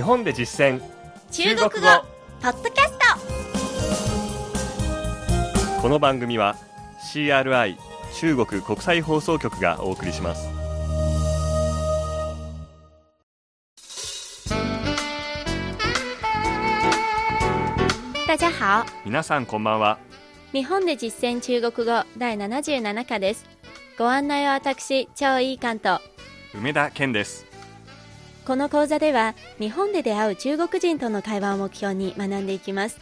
日本で実践。中国語。ポッドキャスト。この番組は CRI 中国国際放送局がお送りします。大家好。皆さんこんばんは。日本で実践中国語第77課です。ご案内は私超いい関と梅田健ですこの講座では日本で出会う中国人との会話を目標に学んでいきます。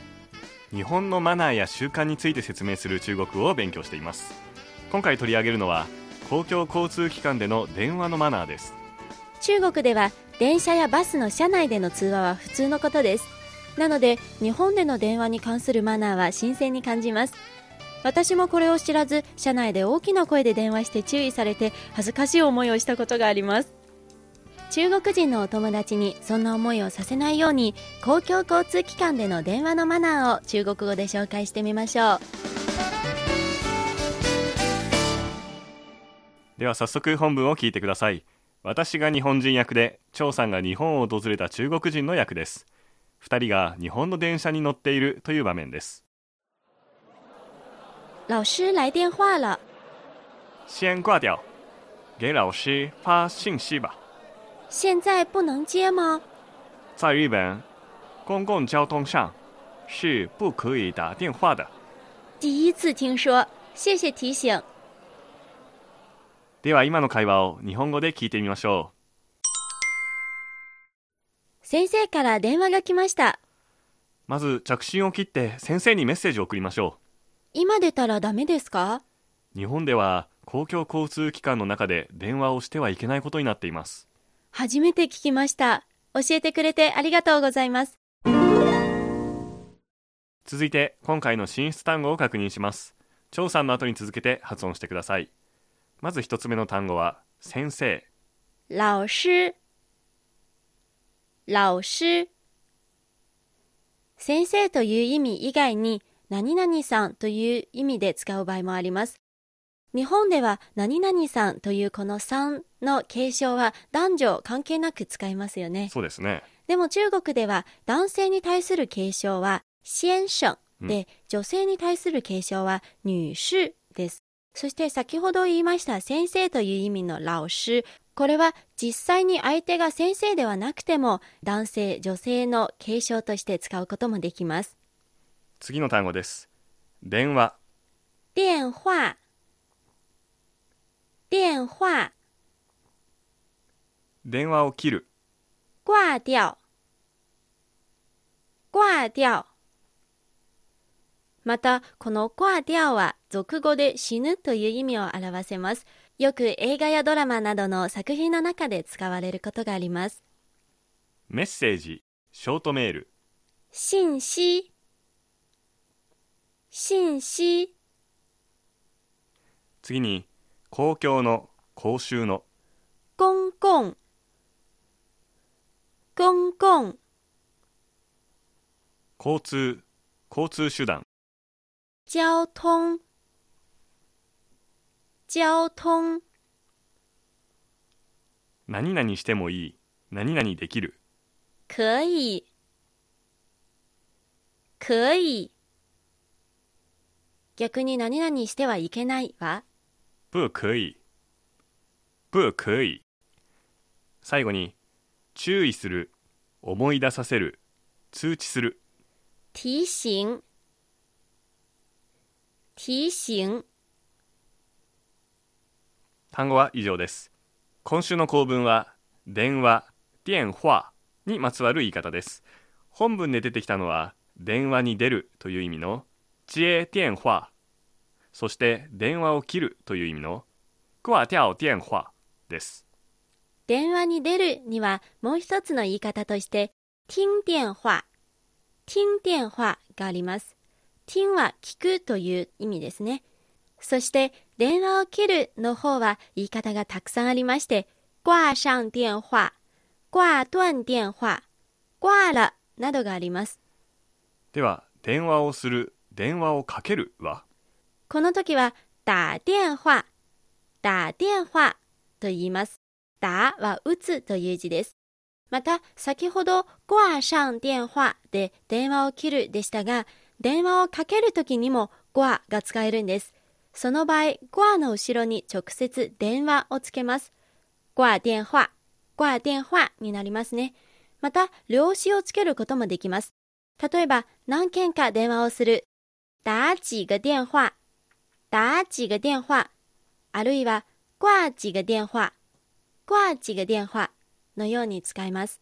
日本のマナーや習慣について説明する中国語を勉強しています。今回取り上げるのは公共交通機関での電話のマナーです。中国では電車やバスの車内での通話は普通のことです。なので日本での電話に関するマナーは新鮮に感じます。私もこれを知らず車内で大きな声で電話して注意されて恥ずかしい思いをしたことがあります中国人のお友達にそんな思いをさせないように公共交通機関での電話のマナーを中国語で紹介してみましょう。では早速本文を聞いてください。私が日本人役で張さんが日本を訪れた中国人の役です。二人が日本の電車に乗っているという場面です。老师来电话了。先挂掉。给老师发信息吧现在不能接吗？在日本公共交通上是不可以打电話的。第一次听说谢谢提醒。では今の会話を日本語で聞いてみましょ先生から電話が来ました。うまず着信を切って先生にメッセージを送りましょ今出たらダメですか？う日本では公共交通機関の中で電話をしてはいけないことになっています初めて聞きました。教えてくれてありがとうございます。続いて今回の進出単語を確認します。張さんの後に続けて発音してください。まず一つ目の単語は先生。老師老師先生という意味以外に何々さんという意味で使う場合もあります日本では何々さんというこのさんの継承は男女関係なく使いますよねそうですねでも中国では男性に対する継承は先生で、女性に対する継承は女士です。そして先ほど言いました先生という意味の老師。これは実際に相手が先生ではなくても男性、女性の継承として使うこともできます。次の単語です電話電話電話電話を切る。掛掉。掛掉。また、この掛掉は俗語で死ぬという意味を表せます。よく映画やドラマなどの作品の中で使われることがあります。メッセージ。ショートメール。信息。信息。次に公共の公衆の。公共公共交通交通手段。交通。交通。何々してもいい。何々できる。可以。可以。逆に何々してはいけないは不可以。不可以。最後に注意する。思い出させる。通知する。提醒。提醒。単語は以上です。今週の構文は電話電話にまつわる言い方です。本文で出てきたのは電話に出るという意味の接電話そして電話を切るという意味の掛掉電話です。電話に出るにはもう一つの言い方として听電話听電話があります。听は聞くという意味ですね。そして電話を切るの方は言い方がたくさんありまして掛上電話掛断電話掛了などがあります。では電話をする電話をかけるはこの時は打電話打電話と言います打は打つという字ですまた、先ほど、掛上電話で電話を切るでしたが、電話をかけるときにも掛が使えるんです。その場合、掛の後ろに直接電話をつけます。掛電話、掛電話になりますね。また、量詞をつけることもできます。例えば、何件か電話をする。打几个電話、打几个電話、あるいは、掛几个電話、掛几个電話のように使います。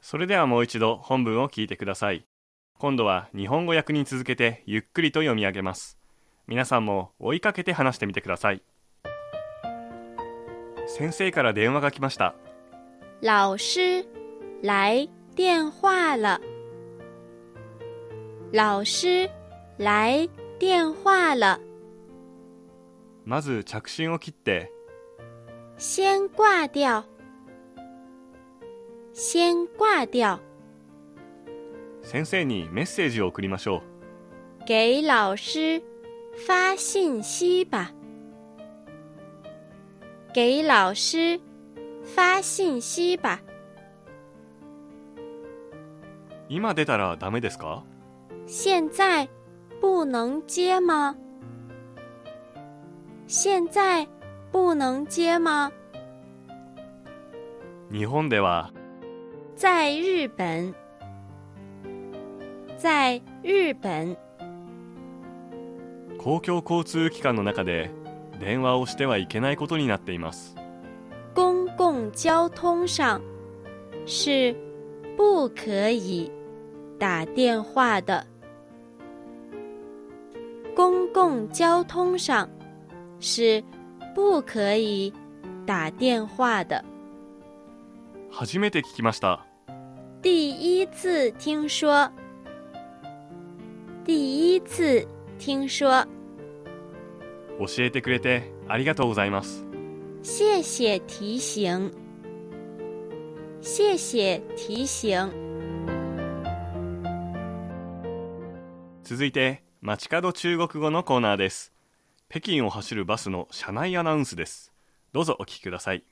それではもう一度本文を聞いてください。今度は日本語訳に続けてゆっくりと読み上げます。皆さんも追いかけて話してみてください。先生から電話が来ました。老师来電話了。老师来電話了。まず着信を切って先掛掉。先掛掉。先生にメッセージを送りましょう给老师发信息吧。给老师发信息吧。今出たらダメですか？现在不能接吗？现在不能接吗？日本では在日本，在日本，公共交通機関の中で電話をしてはいけないことになっています公共交通上是不可以打电话的。公共交通上是不可以打电话的。初めて聞きました。第一次听说，第一次听说，教えてくれてありがとうございます。谢谢提醒，谢谢提醒。続いて街角中国語のコーナーです。北京を走るバスの車内アナウンスです。どうぞお聞きください。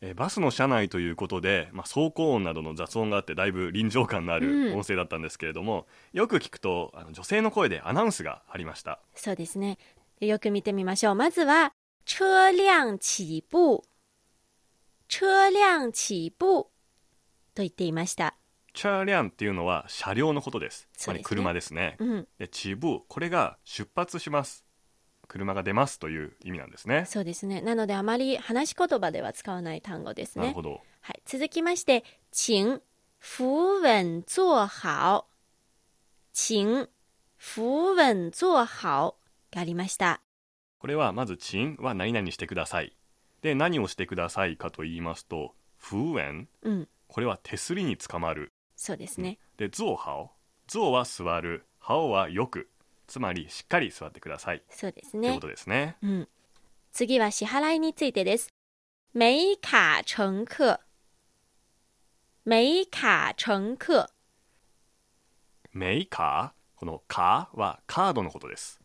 えーバスの車内ということで、まあ、走行音などの雑音があってだいぶ臨場感のあうん。る音声だったんですけれども、よく聞くとあの女性の声でアナウンスがありました。そうですね。よく見てみましょう。まずは、車辆起步。車辆起步。と言っていました。チャーリャンっていうのは車両のことですつまりそうですね車ですねうん。でチブーこれが出発します車が出ますという意味なんですねそうですね。なので、あまり話し言葉では使わない単語ですね。なるほどはい。続きまして、请扶穩坐好。请扶穩坐好がありました。これはまずチンは何々してくださいで何をしてくださいかと言いますとフーエンうん。これは手すりにつかまるそうですね。でゾウハオゾウは座るハオはよくつまりしっかり座ってくださいそうですねというこ。とですねうん。次は支払いについてです。每卡乘客。每卡乘客。メイカー？このカーはカードのことです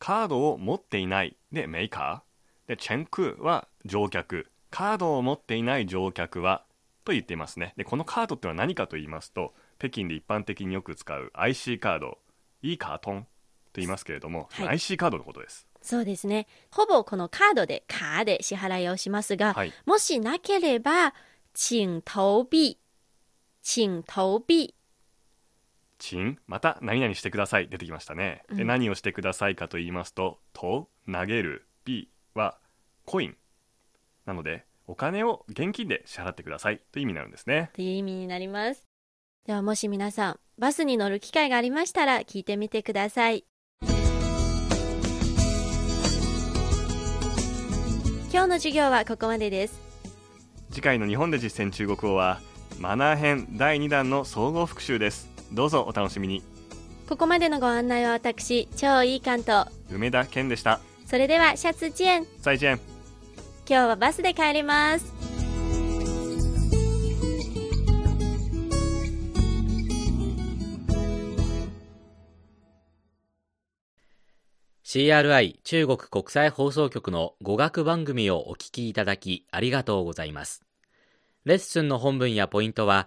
カードを持っていない。でメイカー。でチェンクは乗客。カードを持っていない乗客はと言っていますね。でこのカードってのは何かと言いますと北京で一般的によく使う IC カード。いいカートンと言いますけれども、はい。IC カードのことです。そうですね。ほぼこのカードで、カーで支払いをしますが、はい。もしなければ、請投幣。請投幣。チンまた何々してください。出てきましたね、でうん。何をしてくださいかと言いますとと投げる。B はコイン。なのでお金を現金で支払ってください。という意味になるんですね。という意味になります。ではもし皆さん、バスに乗る機会がありましたら聞いてみてください。今日の授業はここまでです。次回の日本で実践中国語はマナー編第2弾の総合復習ですどうぞお楽しみに。ここまでのご案内は私超いい関東。梅田健でした。それではシャツチェン。再チェン今日はバスで帰ります。CRI 中国国際放送局の語学番組をお聞きいただきありがとうございます。レッスンの本文やポイントは